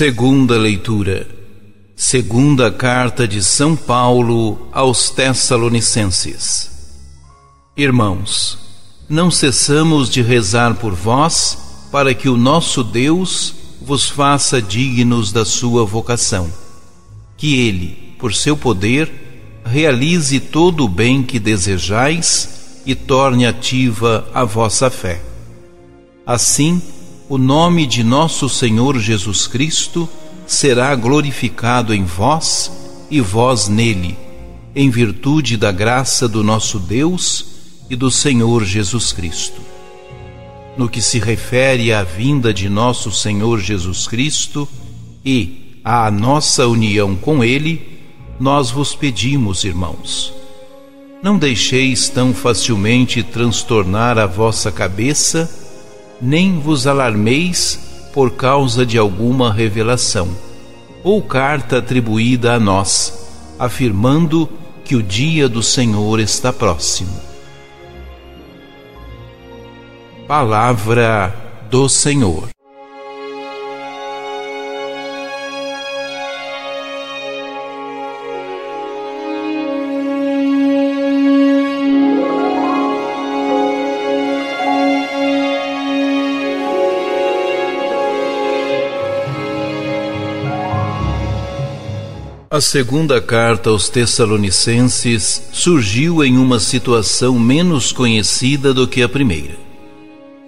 Segunda leitura. Segunda carta de São Paulo aos Tessalonicenses. Irmãos, não cessamos de rezar por vós, para que o nosso Deus vos faça dignos da sua vocação. Que ele, por seu poder, realize todo o bem que desejais e torne ativa a vossa fé. Assim, o nome de nosso Senhor Jesus Cristo será glorificado em vós e vós nele, em virtude da graça do nosso Deus e do Senhor Jesus Cristo. No que se refere à vinda de nosso Senhor Jesus Cristo e à nossa união com Ele, nós vos pedimos, irmãos, não deixeis tão facilmente transtornar a vossa cabeça, nem vos alarmeis por causa de alguma revelação ou carta atribuída a nós, afirmando que o dia do Senhor está próximo. Palavra do Senhor. A segunda carta aos Tessalonicenses surgiu em uma situação menos conhecida do que a primeira.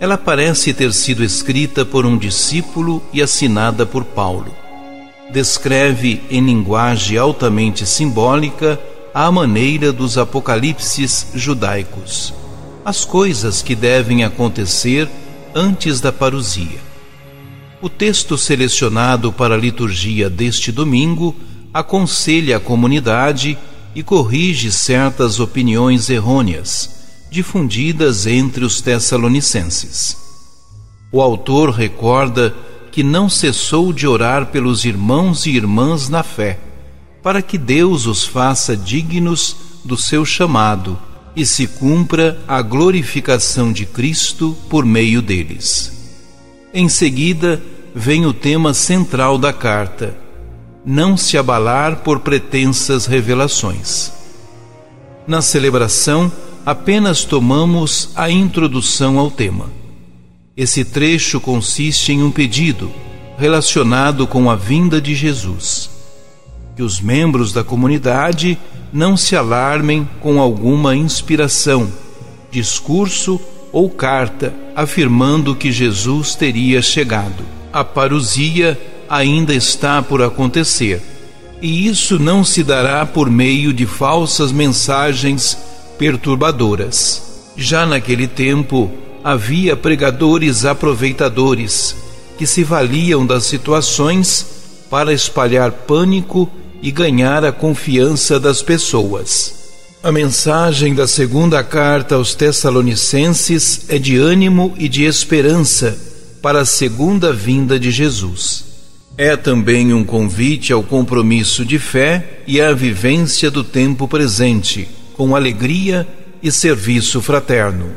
Ela parece ter sido escrita por um discípulo e assinada por Paulo. Descreve em linguagem altamente simbólica a maneira dos apocalipses judaicos, as coisas que devem acontecer antes da parousia. O texto selecionado para a liturgia deste domingo aconselha a comunidade e corrige certas opiniões errôneas difundidas entre os tessalonicenses. O autor recorda que não cessou de orar pelos irmãos e irmãs na fé, para que Deus os faça dignos do seu chamado e se cumpra a glorificação de Cristo por meio deles. Em seguida, vem o tema central da carta não se abalar por pretensas revelações. Na celebração, apenas tomamos a introdução ao tema. Esse trecho consiste em um pedido relacionado com a vinda de Jesus. Que os membros da comunidade não se alarmem com alguma inspiração, discurso ou carta afirmando que Jesus teria chegado. A parousia ainda está por acontecer. E isso não se dará por meio de falsas mensagens perturbadoras. Já naquele tempo, havia pregadores aproveitadores que se valiam das situações para espalhar pânico e ganhar a confiança das pessoas. A mensagem da segunda carta aos Tessalonicenses é de ânimo e de esperança para a segunda vinda de Jesus. É também um convite ao compromisso de fé e à vivência do tempo presente, com alegria e serviço fraterno.